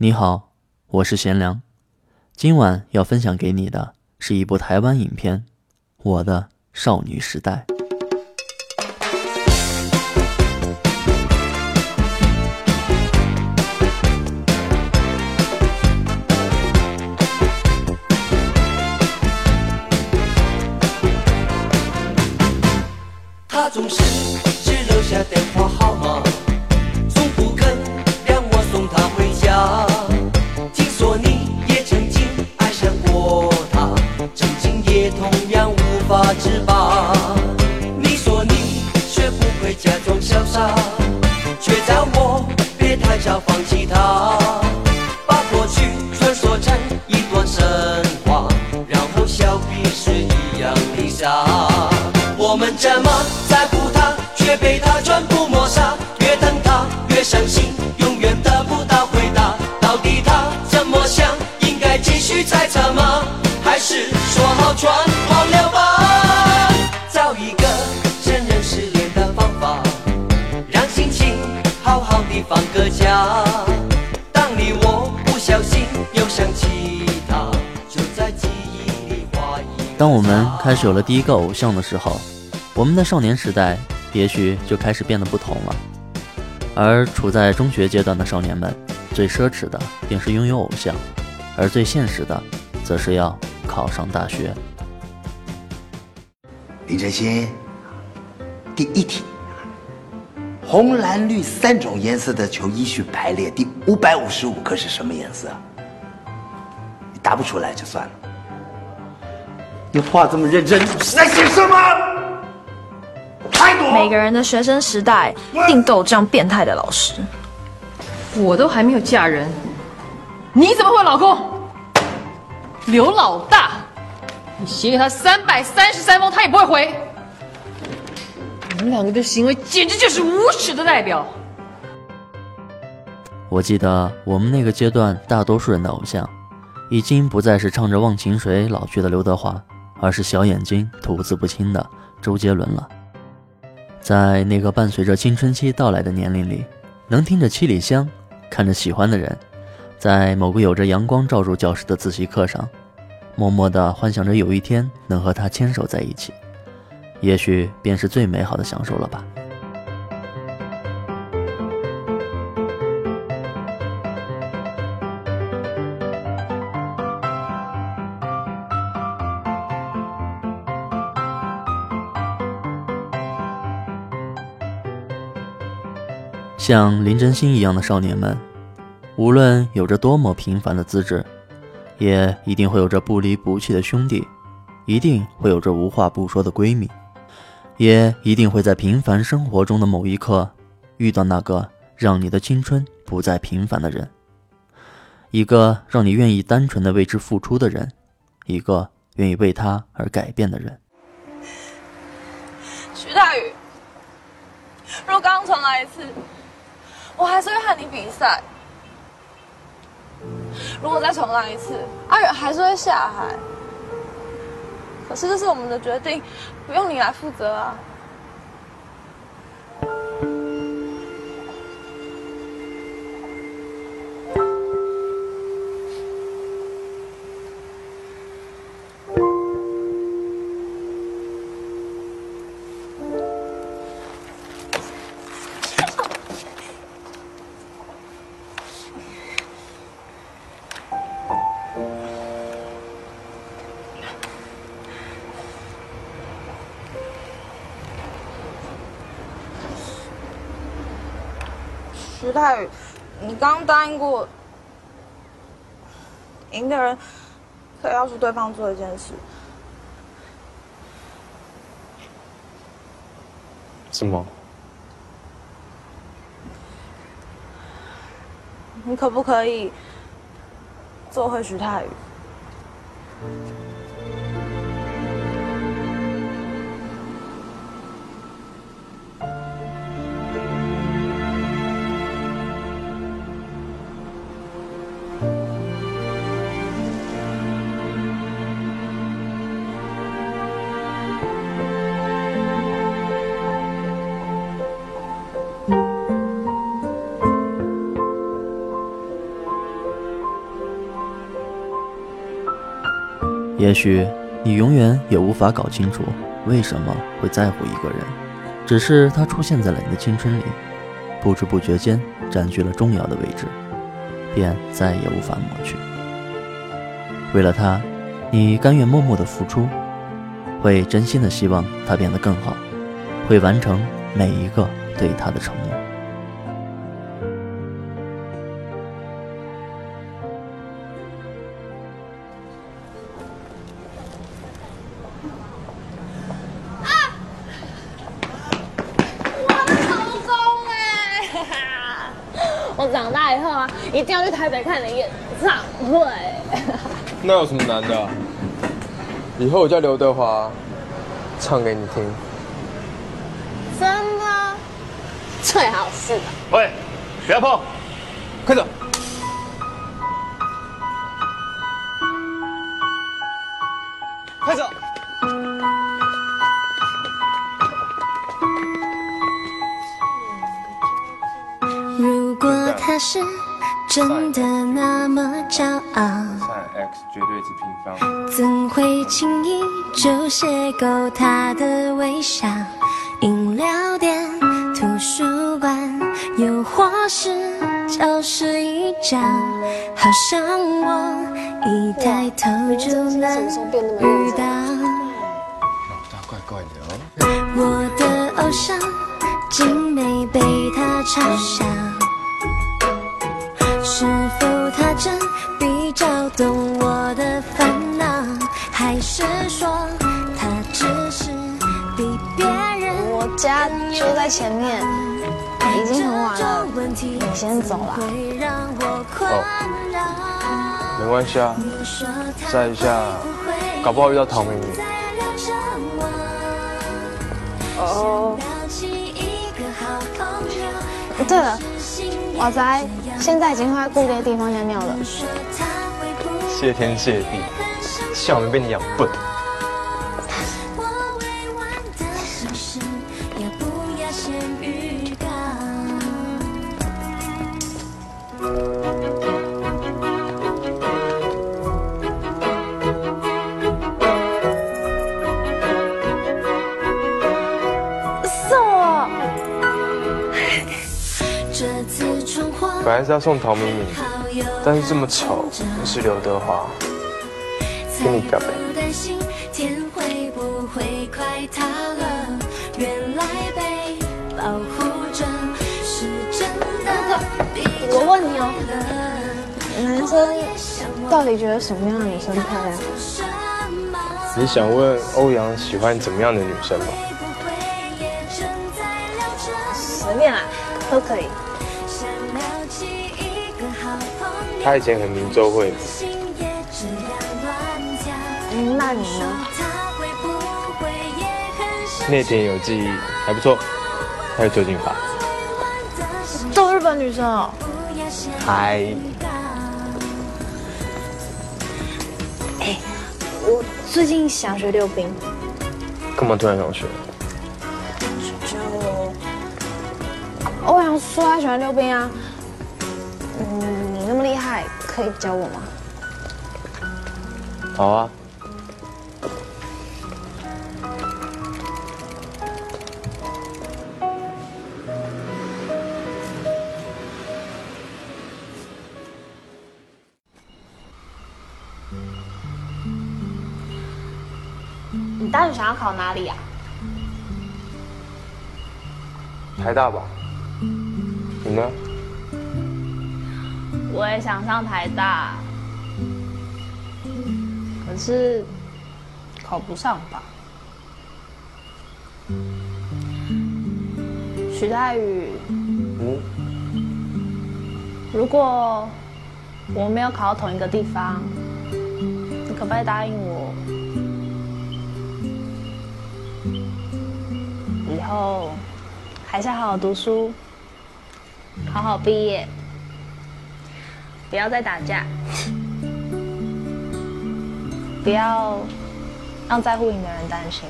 你好，我是贤良，今晚要分享给你的是一部台湾影片《我的少女时代》。这么在乎他，却被他全部抹杀。越等他越伤心，永远得不到回答。到底他怎么想？应该继续猜测吗？还是说好全忘了吧？找一个承认失恋的方法，让心情好好的放个假。当你我不小心又想起他，就在记忆里画一当我们开始有了第一个偶像的时候，我们的少年时代也许就开始变得不同了。而处在中学阶段的少年们，最奢侈的便是拥有偶像，而最现实的，则是要考上大学。林真心，第一题，红、蓝、绿三种颜色的球依序排列，第五百五十五个是什么颜色？你答不出来就算了。你画这么认真，是在写什么？每个人的学生时代一定都有这样变态的老师。我都还没有嫁人，你怎么会有老公？刘老大，你写给他三百三十三封，他也不会回。你们两个的行为简直就是无耻的代表。我记得我们那个阶段，大多数人的偶像，已经不再是唱着《忘情水》老去的刘德华，而是小眼睛、吐字不清的周杰伦了。在那个伴随着青春期到来的年龄里，能听着七里香，看着喜欢的人，在某个有着阳光照入教室的自习课上，默默地幻想着有一天能和他牵手在一起，也许便是最美好的享受了吧。像林真心一样的少年们，无论有着多么平凡的资质，也一定会有着不离不弃的兄弟，一定会有着无话不说的闺蜜，也一定会在平凡生活中的某一刻，遇到那个让你的青春不再平凡的人，一个让你愿意单纯的为之付出的人，一个愿意为他而改变的人。徐大宇，若刚重来一次，我还是会和你比赛。如果再重来一次，阿远还是会下海。可是这是我们的决定，不用你来负责啊。徐太宇，你刚刚答应过，赢的人可以要求对方做一件事。什么？你可不可以做回徐太宇？也许你永远也无法搞清楚为什么会在乎一个人，只是他出现在了你的青春里，不知不觉间占据了重要的位置，便再也无法抹去。为了他，你甘愿默默的付出，会真心的希望他变得更好，会完成每一个对他的承诺。那有什么难的啊、以后我叫刘德华，唱给你听。真的？最好是的。喂，不要碰，快走。怎会轻易就邂逅他的微笑？饮料店、图书馆，又或是教室一角，好像我一抬头就能遇到。怪怪的哦。我的偶像，竟没被他嘲笑。是否家就在前面，已经很晚了，你先走啦。会让我困扰。没关系啊，再一下搞不好遇到唐明哦。对了，瓦仔现在已经会在固定的地方尿尿了。谢天谢地，像我没被你养笨。本来是要送陶明明，好友但是这么丑，你是刘德华，跟你表白。担心天会不会快塌了？原来被保护着是真的。我问你哦，男生到底觉得什么样的女生漂亮？你想问欧阳喜欢怎么样的女生吗？随便啦，都可以。他以前很迷周慧，嗯，那你呢？那天有纪还不错，还有周静华，都日本女生哦。还我最近想学溜冰，干嘛突然想学？就欧阳说他喜欢溜冰啊。可以教我吗？好啊，你大学想要考哪里啊？台大吧？你呢？我也想上台大，可是考不上吧？徐大宇，嗯，如果我没有考到同一个地方，你可不可以答应我，以后还是好好读书，好好毕业，不要再打架。不要让在乎你的人担心。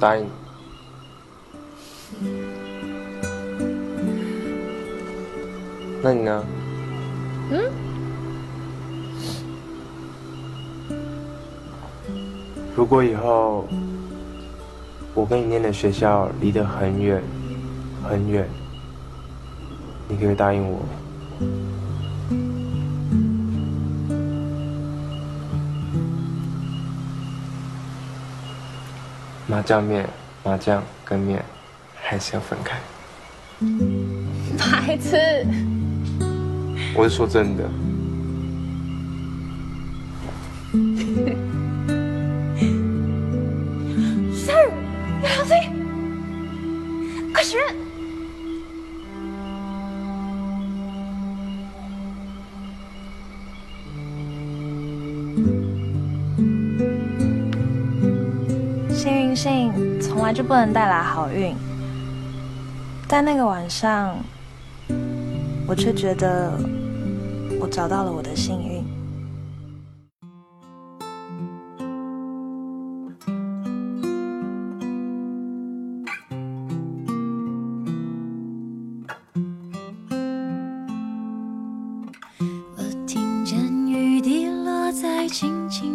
答应。你那你呢？嗯？如果以后我跟你念的学校离得很远很远，你可以答应我？麻酱面、麻酱跟面还是要分开。白痴！我是说真的。就不能带来好运，但那个晚上，我却觉得我找到了我的幸运。我听见雨滴落在青青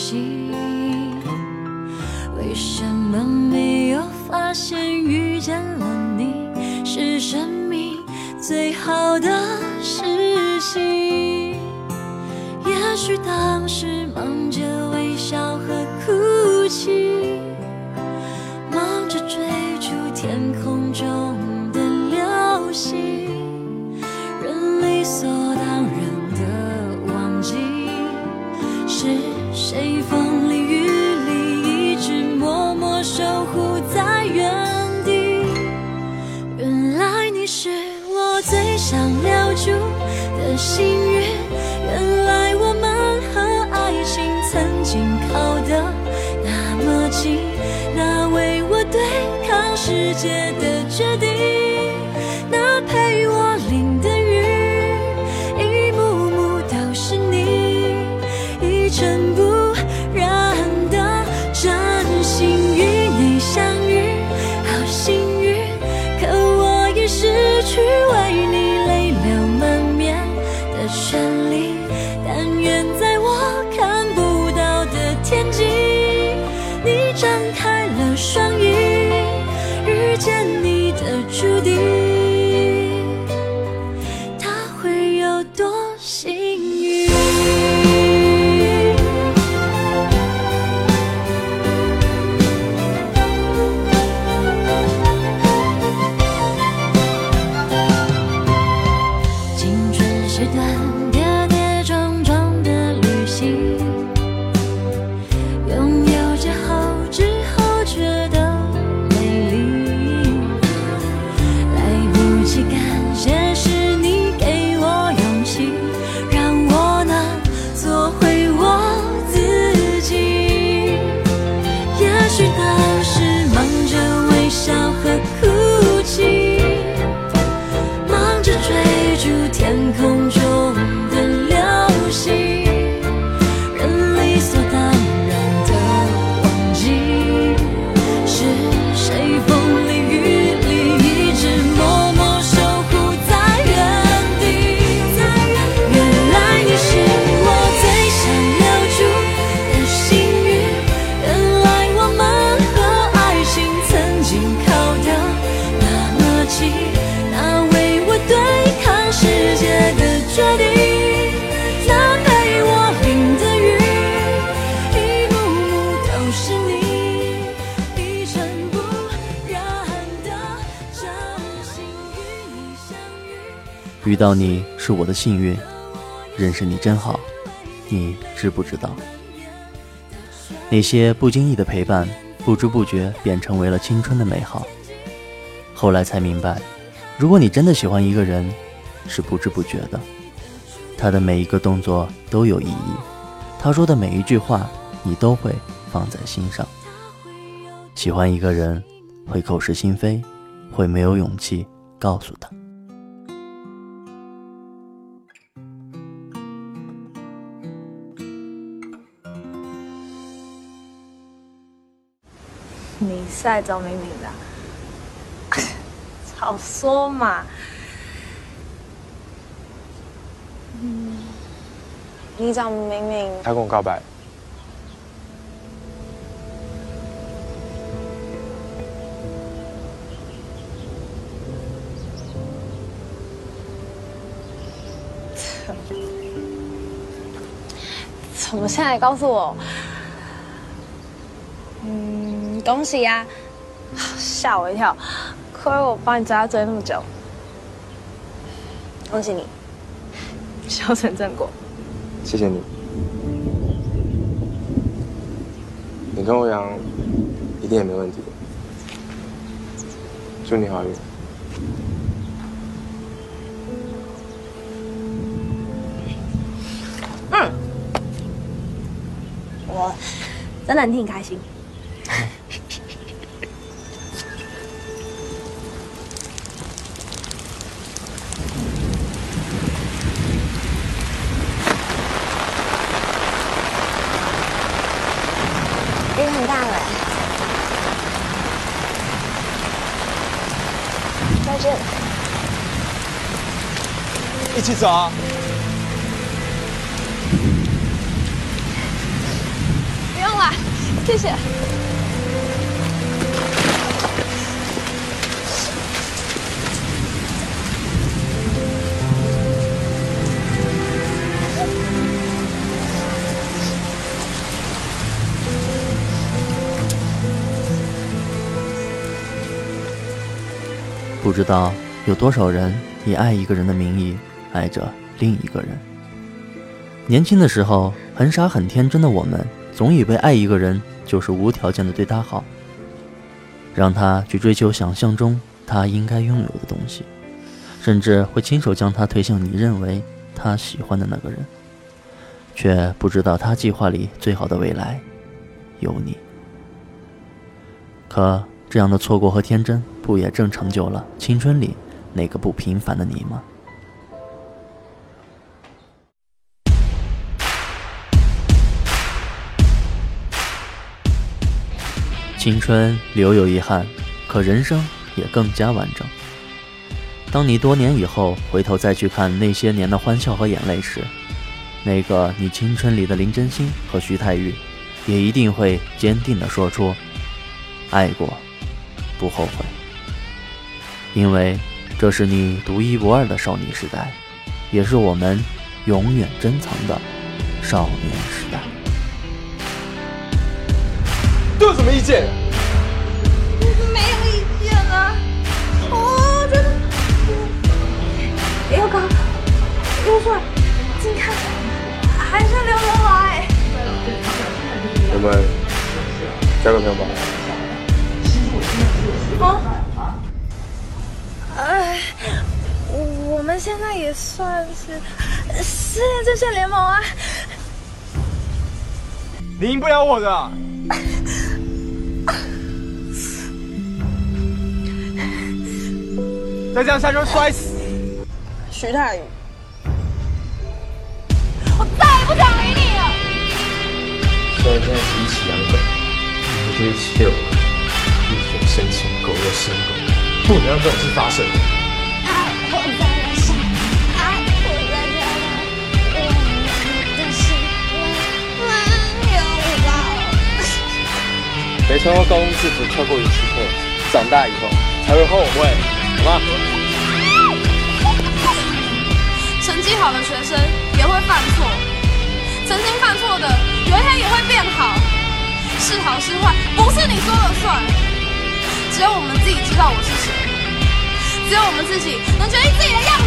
心，为什么没有发现遇见了你是生命最好的事情？也许当时忙着紧靠得那么近，那为我对抗世界的决定。到你是我的幸运，认识你真好，你知不知道？那些不经意的陪伴，不知不觉便成为了青春的美好。后来才明白，如果你真的喜欢一个人，是不知不觉的。他的每一个动作都有意义，他说的每一句话，你都会放在心上。喜欢一个人，会口是心非，会没有勇气告诉他。你是来找明明的？早说嘛！嗯，你找明明，他跟我告白，怎么现在告诉我？嗯，恭喜呀！吓我一跳，亏我帮你追他追那么久。恭喜你，修成正果。谢谢你。你跟欧阳一定也没问题。祝你好运。嗯我真的很替你开心。雨很大了，再见。一起走啊！不用了，谢谢。不知道有多少人以爱一个人的名义爱着另一个人。年轻的时候，很傻很天真的我们，总以为爱一个人就是无条件的对他好，让他去追求想象中他应该拥有的东西，甚至会亲手将他推向你认为他喜欢的那个人，却不知道他计划里最好的未来有你。可这样的错过和天真，不也正成就了青春里那个不平凡的你吗？青春留有遗憾，可人生也更加完整。当你多年以后回头再去看那些年的欢笑和眼泪时，那个你青春里的林真心和徐太玉，也一定会坚定地说出：“爱过，不后悔。”因为这是你独一无二的少女时代，也是我们永远珍藏的少年时代。意见？没有意见啊，我觉得又高又帅，近看还是刘德华哎。我们交个朋友吧。啊，哎，我们现在也算是失恋阵线联盟啊。你赢不了我的。再这样下去会摔死。徐太宇，我再也不想理你了。虽然现在是一起养狗，可是一起遛狗，日久生情，狗肉生狗，不能让这种事发生。爱我在燃烧，爱我在飘荡，我的心没有抱。没穿过高中制服跳过一次课，长大以后才会后悔，好吗？成绩好的学生也会犯错，曾经犯错的，有一天也会变好。是好是坏，不是你说了算，只有我们自己知道我是谁，只有我们自己能决定自己的样子。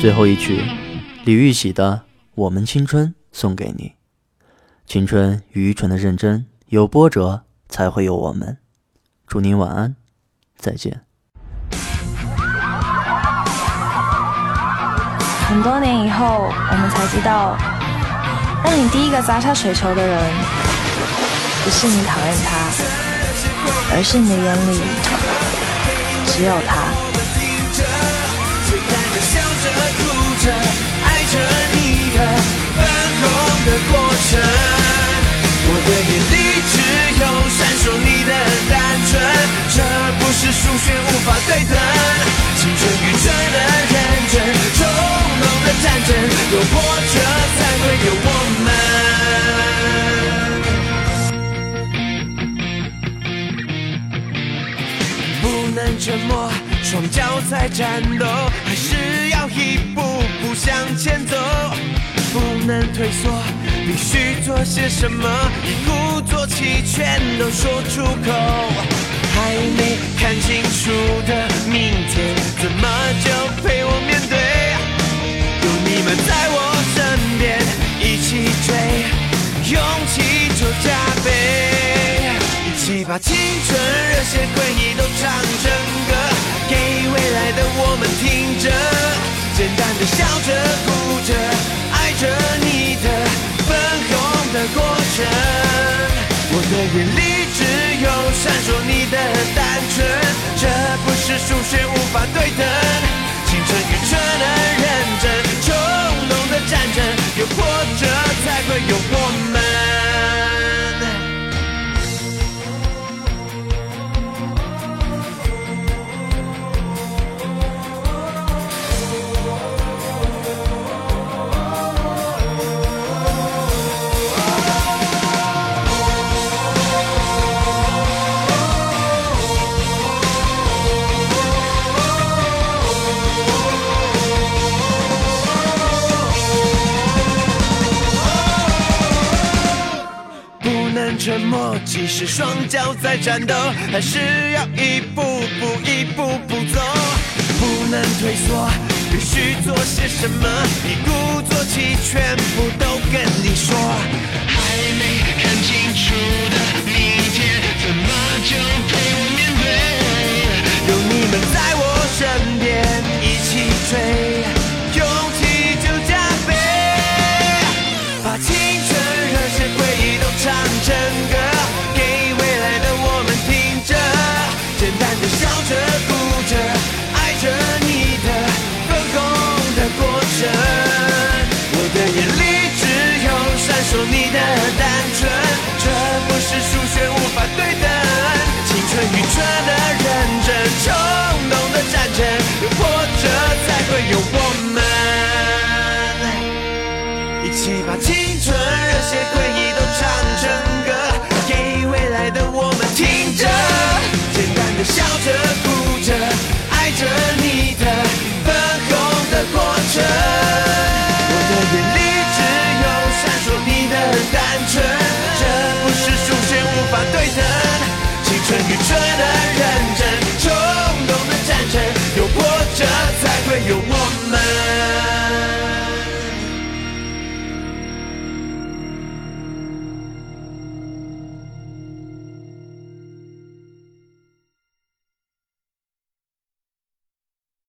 最后一曲，李玉玺的《我们青春》送给你。青春愚蠢的认真，有波折才会有我们。祝您晚安，再见。很多年以后，我们才知道，让你第一个砸下水球的人，不是你讨厌他，而是你的眼里只有他。我的眼里只有闪烁你的单纯，这不是数学无法对等。青春愚蠢的认真，冲动的战争，有波折才会有我们。不能沉默，双脚在战斗，还是要一步步向前走。不能退缩，必须做些什么，一鼓作气全都说出口。还没看清楚的明天，怎么就陪我面对？有你们在我身边，一起追，勇气就加倍。一起把青春热血回忆都唱成歌，给未来的我们听着，简单的笑着哭着。着你的粉红的过程，我的眼里只有闪烁你的单纯，这不是数学无法对等。即使双脚在战斗，还是要一步步、一步步走，不能退缩，必须做些什么，一鼓作气，全部都跟你说。还没看清楚的明天，怎么就争，有波折才会有我蠢